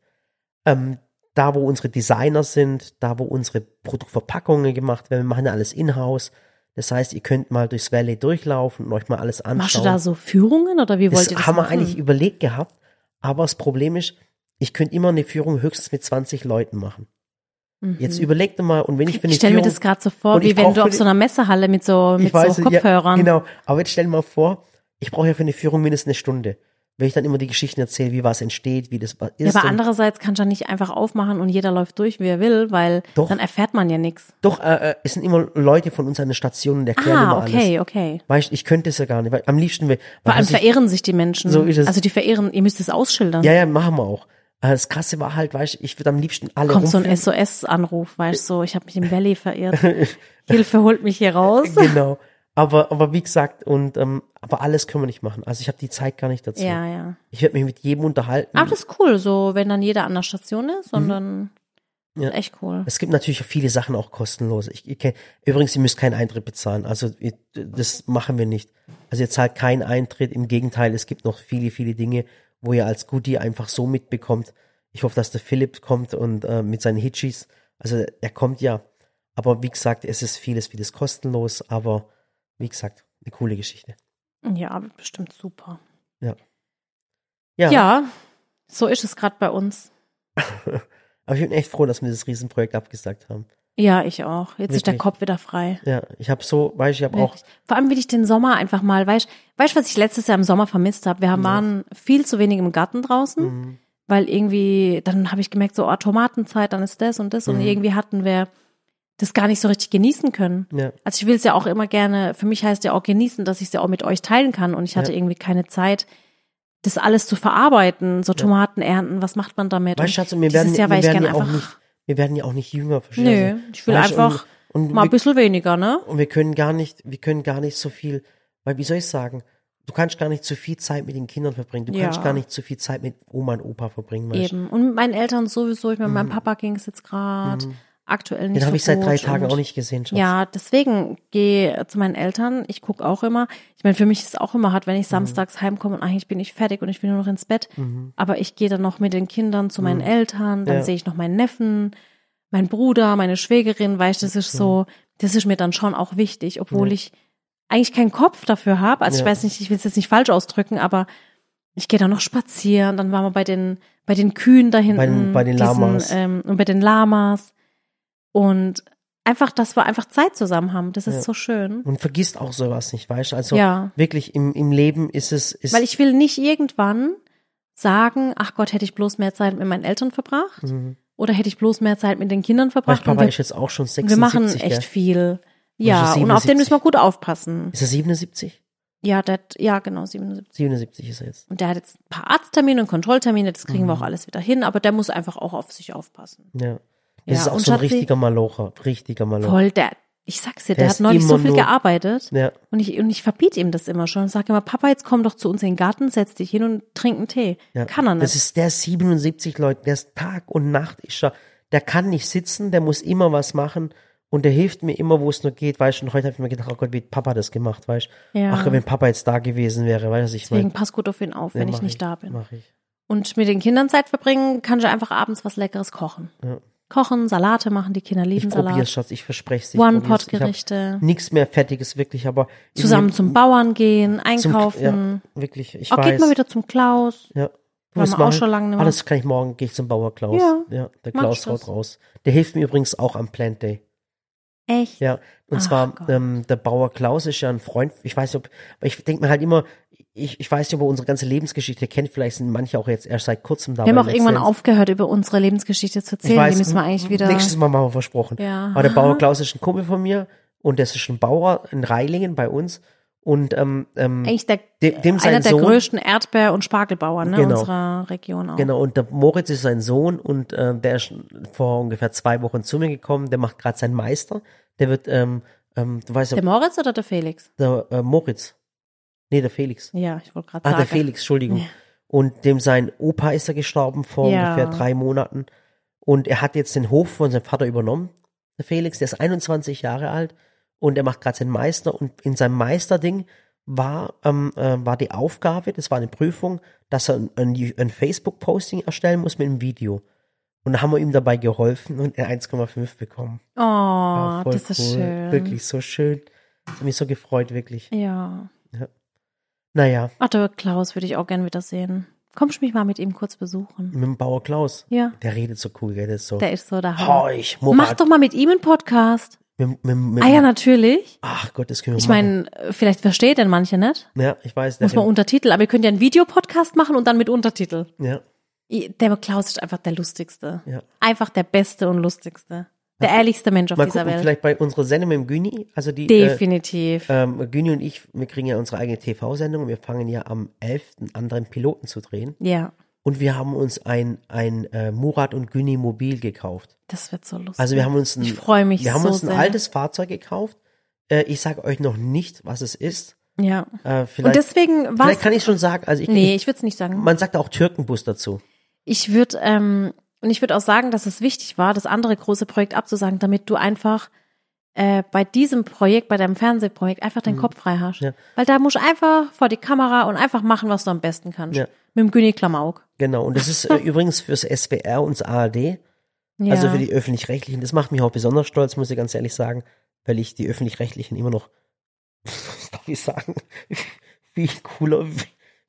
Ähm, da, wo unsere Designer sind, da, wo unsere Produktverpackungen gemacht werden, wir machen ja alles in-house. Das heißt, ihr könnt mal durchs Valley durchlaufen und euch mal alles anschauen. Machst du da so Führungen oder wie wollt Das ihr das haben wir machen? eigentlich überlegt gehabt, aber das Problem ist, ich könnte immer eine Führung höchstens mit 20 Leuten machen. Jetzt überlegt mal, und wenn ich für eine Mhm. Ich stelle mir das gerade so vor, wie wenn du auf so einer Messehalle mit so, mit weiß, so Kopfhörern. Ja, genau, aber jetzt stell dir mal vor, ich brauche ja für eine Führung mindestens eine Stunde. Wenn ich dann immer die Geschichten erzähle, wie was entsteht, wie das was Ja, ist. aber andererseits kannst du ja nicht einfach aufmachen und jeder läuft durch, wie er will, weil Doch. dann erfährt man ja nichts. Doch, äh, äh, es sind immer Leute von uns an den Stationen und erklären Ah, immer okay, alles. okay. Weißt, ich könnte es ja gar nicht, weil am liebsten, weil, Vor allem ich- verehren sich die Menschen. So ist es. Also die verehren, ihr müsst es ausschildern. ja, ja, machen wir auch. Das Krasse war halt, weißt, ich würde am liebsten alle Kommt so ein rumführen. SOS-Anruf, weißt du, so, ich habe mich im *laughs* Valley verirrt. Hilfe holt mich hier raus. Genau. Aber, aber wie gesagt, und ähm, aber alles können wir nicht machen. Also ich habe die Zeit gar nicht dazu. Ja, ja. Ich werde mich mit jedem unterhalten. Aber das ist cool, so wenn dann jeder an der Station ist, sondern Mhm. Ja. ist echt cool. Es gibt natürlich viele Sachen auch kostenlos. Ich, ich kenn, übrigens, ihr müsst keinen Eintritt bezahlen. Also ihr, das machen wir nicht. Also ihr zahlt keinen Eintritt. Im Gegenteil, es gibt noch viele, viele Dinge, wo ihr als Goodie einfach so mitbekommt. Ich hoffe, dass der Philipp kommt und äh, mit seinen Hitchis. Also er kommt ja. Aber wie gesagt, es ist vieles, vieles kostenlos. Aber wie gesagt, eine coole Geschichte. Ja, bestimmt super. Ja. Ja, so ist es gerade bei uns. *laughs* Aber ich bin echt froh, dass wir dieses Riesenprojekt abgesagt haben. Ja, ich auch. Jetzt ist der Wirklich. Kopf wieder frei. Ja, ich habe so, weißt du, ich habe auch, Wirklich. Vor allem will ich den Sommer einfach mal, weißt weißt was ich letztes Jahr im Sommer vermisst habe? Wir haben, waren viel zu wenig im Garten draußen, Mhm. weil irgendwie, dann habe ich gemerkt, so, oh, Tomatenzeit, dann ist das und das Mhm. und irgendwie hatten wir das gar nicht so richtig genießen können. ja, Also ich will es ja auch immer gerne, für mich heißt ja auch genießen, dass ich es ja auch mit euch teilen kann und ich hatte Ja. irgendwie keine Zeit, das alles zu verarbeiten, so Tomaten ernten, was macht man damit? weißt Schatz, und wir werden, Jahr wir ich werden ja auch einfach- nicht, wir werden ja auch nicht jünger. verstehst Nö, ich will Weißt einfach und, und mal ein wir, bisschen weniger, ne? und wir können gar nicht, wir können gar nicht so viel, weil wie soll ich sagen, du kannst gar nicht zu viel Zeit mit den Kindern verbringen, du Ja. kannst gar nicht zu viel Zeit mit Oma und Opa verbringen, weißt? Eben. Und mit meinen Eltern sowieso, ich meine, meinem Papa ging es jetzt gerade aktuell nicht Mhm. Den habe so ich seit drei Tagen auch nicht gesehen, Schatz. Ja, deswegen gehe zu meinen Eltern. Ich gucke auch immer. Ich meine, für mich ist es auch immer hart, wenn ich Mhm. samstags heimkomme und eigentlich bin ich fertig und ich will nur noch ins Bett. Aber ich gehe dann noch mit den Kindern zu meinen Eltern, dann Mhm. Ja. sehe ich noch meinen Neffen, meinen Bruder, meine Schwägerin, weißt du, das ist so, das ist mir dann schon auch wichtig, obwohl ich eigentlich keinen Kopf dafür habe. Also ich Ja. weiß nicht, ich will es jetzt nicht falsch ausdrücken, aber ich gehe dann noch spazieren, dann waren wir bei den, bei den Kühen da hinten. bei den Lamas. ähm, und bei den Lamas. Und einfach, dass wir einfach Zeit zusammen haben. Das ist Ja. so schön. Und vergisst auch sowas nicht, weißt du? Also Ja. wirklich im, im Leben ist es, ist, Weil ich will nicht irgendwann sagen, ach Gott, hätte ich bloß mehr Zeit mit meinen Eltern verbracht. Mhm. Oder hätte ich bloß mehr Zeit mit den Kindern verbracht. Papa Und wir, ist jetzt auch schon wir 76, machen gell? echt viel. ist Ja, und auf den 77. müssen wir gut aufpassen. Ist er 77? Ja, der, ja, genau, 77. 77 ist er jetzt. Und der hat jetzt ein paar Arzttermine und Kontrolltermine, das kriegen wir Mhm. auch alles wieder hin, aber der muss einfach auch auf sich aufpassen. Ja. Das Ja, ist auch so ein richtiger Malocher, richtiger Malocher. Voll, der, ich sag's dir, Der der, hat neulich so viel nur- gearbeitet. Ja. Und ich, und ich verbiete ihm das immer schon und sage immer, Papa, jetzt komm doch zu uns in den Garten, setz dich hin und trink einen Tee. Ja. Kann er Das nicht. ist der ist 77 Leute, der ist Tag und Nacht ist er, der kann nicht sitzen, der muss immer was machen und der hilft mir immer, wo es nur geht, weißt du, und heute habe ich mir gedacht, oh Gott, wie hat Papa das gemacht, weißt du. Ja. Ach, wenn Papa jetzt da gewesen wäre, weißt du, ich Deswegen meine. pass gut auf ihn auf, wenn ich nicht da bin. Mach ich. Und mit den Kindern Zeit verbringen, kann ich einfach abends was Leckeres kochen. Ja. Kochen, Salate machen, die Kinder Ich lieben probier's, Salat. Schatz, ich verspreche es. ich probier's. Ich One-Pot-Gerichte. Nichts mehr Fertiges, wirklich, aber. Zusammen zum Bauern gehen, zum, einkaufen. Ja, wirklich, ich auch weiß. geht mal wieder zum Klaus. Ja. Waren das wir auch ich. schon lange nicht mehr. Alles kann ich morgen, gehe ich zum Bauer Klaus. Ja, ja der Klaus ich haut raus. Der hilft mir übrigens auch am Plant Day. Echt? Ja, und Ach zwar Gott. ähm, der Bauer Klaus ist ja ein Freund. Ich weiß nicht, ob, ich denke mir halt immer, ich, ich weiß nicht, ob er unsere ganze Lebensgeschichte kennt. Vielleicht sind manche auch jetzt erst seit kurzem dabei. Wir haben auch irgendwann Dance. aufgehört, über unsere Lebensgeschichte zu erzählen. weiß, Die müssen wir eigentlich wieder. Nächstes Mal machen wir versprochen. Ja. Aber der Bauer Klaus ist ein Kumpel von mir und das ist ein Bauer in Reilingen bei uns. Und ähm, ähm, eigentlich der, dem, dem einer der Sohn, größten Erdbeer- und Spargelbauern ne, Genau. unserer Region auch. Genau, und der Moritz ist sein Sohn und äh, der ist vor ungefähr zwei Wochen zu mir gekommen. Der macht gerade seinen Meister. Der wird, ähm, ähm, du weißt ja, Der Moritz oder der Felix? der äh, Moritz. Nee, der Felix. Ja, ich wollte gerade Ah, sagen. der Felix, Entschuldigung. Ja. Und dem sein Opa ist er gestorben vor Ja. ungefähr drei Monaten. Und er hat jetzt den Hof von seinem Vater übernommen. Der Felix, der ist 21 Jahre alt und er macht gerade seinen Meister. Und in seinem Meisterding war, ähm, äh, war die Aufgabe, das war eine Prüfung, dass er ein, ein, ein Facebook-Posting erstellen muss mit einem Video. Und da haben wir ihm dabei geholfen und er 1,5 bekommen. Oh, Ja, das ist cool. schön. Wirklich so schön. Das hat mich so gefreut, wirklich. Ja. Naja, Ach, der Klaus würde ich auch gern wiedersehen. Kommst du mich mal mit ihm kurz besuchen? mit dem Bauer Klaus. Ja. Der redet so cool, gell? Der ist so. Der ist so Hammer. Horch, Mach doch mal mit ihm einen Podcast. Mit, mit, mit, Ah ja, natürlich. Ach Gott, das können wir Ich meine, vielleicht versteht denn manche nicht. Ja, ich weiß. Muss man Untertitel, aber ihr könnt ja einen Videopodcast machen und dann mit Untertitel. ja, Der Klaus ist einfach der lustigste. ja. Einfach der beste und lustigste. Der ehrlichste Mensch auf Mal dieser gucken, Welt. vielleicht bei unserer Sendung mit dem Güni. Also die, äh, Definitiv. ähm, Güni und ich, wir kriegen ja unsere eigene TV-Sendung. Wir fangen ja am 11. an, den Piloten zu drehen. ja, Und wir haben uns ein, ein äh, Murat und Güni Mobil gekauft. das wird so lustig. Also wir haben uns ein, ich freue mich wir haben so uns ein sehr. altes Fahrzeug gekauft. Äh, ich sage euch noch nicht, was es ist. Ja. Äh, Und deswegen war vielleicht kann ich schon sagen, also ich, Nee, ich ich würde es nicht sagen. man sagt auch Türkenbus dazu. Ich würde ähm, und ich würde auch sagen, dass es wichtig war, das andere große Projekt abzusagen, damit du einfach äh, bei diesem Projekt, bei deinem Fernsehprojekt, einfach deinen Kopf frei hast. Mhm. Ja. Weil da musst du einfach vor die Kamera und einfach machen, was du am besten kannst. Ja. Mit dem Güni Klamauk. Genau. Und das ist äh, *laughs* übrigens fürs SWR und das ARD. Ja. Also für die öffentlich-rechtlichen. Das macht mich auch besonders stolz, muss ich ganz ehrlich sagen, weil ich die öffentlich-rechtlichen immer noch, *laughs* was darf ich sagen, *laughs* viel cooler,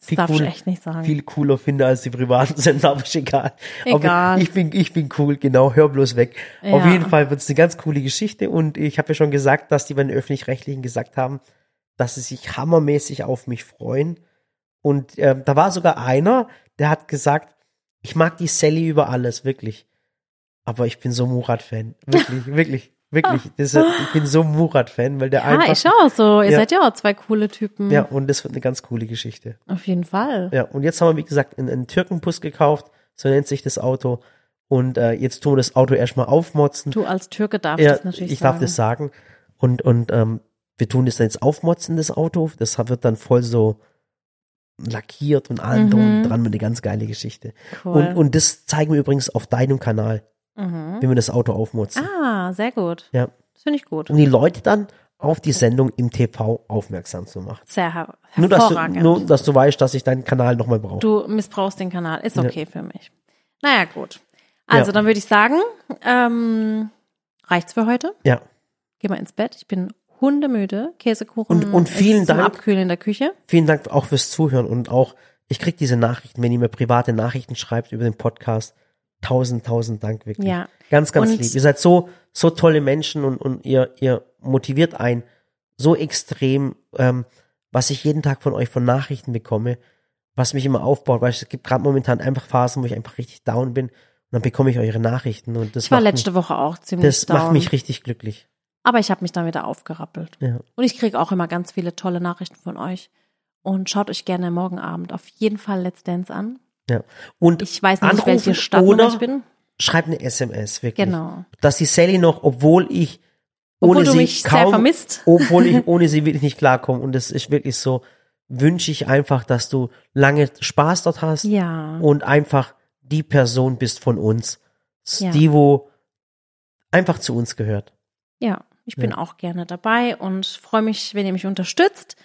viel, darfst du cool, echt nicht sagen. viel cooler finde als die privaten *laughs* Sender, aber ist egal. Egal. Aber ich bin, ich bin cool, genau, hör bloß weg. Ja. Auf jeden Fall wird es eine ganz coole Geschichte und ich habe ja schon gesagt, dass die bei den öffentlich-rechtlichen gesagt haben, dass sie sich hammermäßig auf mich freuen. Und ähm, da war sogar einer, der hat gesagt, ich mag die Sally über alles, wirklich. Aber ich bin so Murat-Fan. *laughs* Wirklich, wirklich, wirklich. Das ist, ich bin so Murat-Fan, weil der ja, einfach. ich schau so. Ihr Ja. seid ja auch zwei coole Typen. Ja, und das wird eine ganz coole Geschichte. Auf jeden Fall. Ja, und jetzt haben wir, wie gesagt, einen, einen Türkenbus gekauft, so nennt sich das Auto. Und äh, jetzt tun wir das Auto erstmal aufmotzen. Du als Türke darfst ja, das natürlich ich sagen. darf das sagen. Und, und ähm, wir tun das dann jetzt aufmotzen, das Auto. Das wird dann voll so lackiert und allem drum und Mhm. dran mit eine ganz geile Geschichte. Cool. Und, und das zeigen wir übrigens auf deinem Kanal, mhm. wie wir das Auto aufmotzen. Ah, sehr gut. Ja. Das finde ich gut. Um die Leute dann auf die Sendung im TV aufmerksam zu machen. Sehr her Nur dass, du, hervorragend. nur, dass du weißt, dass ich deinen Kanal nochmal brauche. Du missbrauchst den Kanal. Ist Ja. okay für mich. Naja, gut. Also, Ja. dann würde ich sagen, ähm, reicht's für heute. Ja. Geh mal ins Bett. Ich bin hundemüde. Käsekuchen Und- und vielen Dank. Abkühlen in der Küche. Vielen Dank auch fürs Zuhören und auch, ich krieg diese Nachrichten, wenn ihr mir private Nachrichten schreibt über den Podcast. Tausend, tausend Dank wirklich. Ja. Ganz, ganz Und- lieb. Ihr seid so, so tolle Menschen und, und ihr, ihr motiviert ein so extrem, ähm, was ich jeden Tag von euch von Nachrichten bekomme, was mich immer aufbaut, weil es gibt gerade momentan einfach Phasen, wo ich einfach richtig down bin und dann bekomme ich eure Nachrichten und das Ich war letzte Woche auch mich, ziemlich das down. macht mich richtig glücklich. Aber ich habe mich dann wieder aufgerappelt. Ja. Und ich kriege auch immer ganz viele tolle Nachrichten von euch. Und schaut euch gerne morgen Abend auf jeden Fall Let's Dance an. Ja. Und Ich weiß nicht, anrufen welche Stadt ich bin. schreibt eine SMS, wirklich. Genau. Dass die Sally noch, obwohl ich Obwohl ohne sie kaum, vermisst. *laughs* obwohl ich *laughs* ohne sie wirklich nicht klarkomme und das ist wirklich so, wünsche ich einfach, dass du lange Spaß dort hast Ja. und einfach die Person bist von uns, Ja. die wo einfach zu uns gehört. Ja, ich bin Ja. auch gerne dabei und freue mich, wenn ihr mich unterstützt.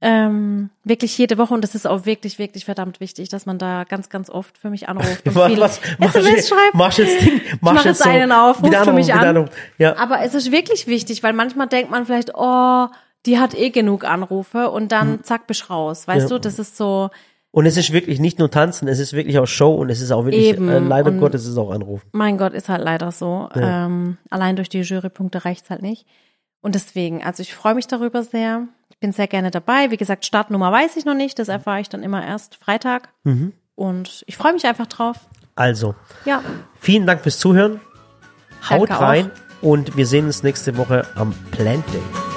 Ähm, wirklich jede Woche und das ist auch wirklich, wirklich verdammt wichtig, dass man da ganz, ganz oft für mich anruft und Was, viel was, machst SMS schreibt. machst jetzt Ding, machst mach jetzt einen auf, ruf für mich an. Ja, Aber es ist wirklich wichtig, weil manchmal denkt man vielleicht, oh, die hat eh genug Anrufe und dann zack, bist raus. Weißt Ja. du, das ist so, Und es ist wirklich nicht nur Tanzen, es ist wirklich auch Show und es ist auch wirklich, Eben, äh, leider und- Gottes, es ist auch Anrufen. Mein Gott, ist halt leider so. Ähm, allein durch die Jurypunkte reicht's halt nicht. Und deswegen, also ich freue mich darüber sehr. Ich bin sehr gerne dabei. Wie gesagt, Startnummer weiß ich noch nicht. Das erfahre ich dann immer erst Freitag. Und ich freue mich einfach drauf. Also, Ja, vielen Dank fürs Zuhören. Haut Danke rein und wir sehen uns nächste Woche am Plant Day.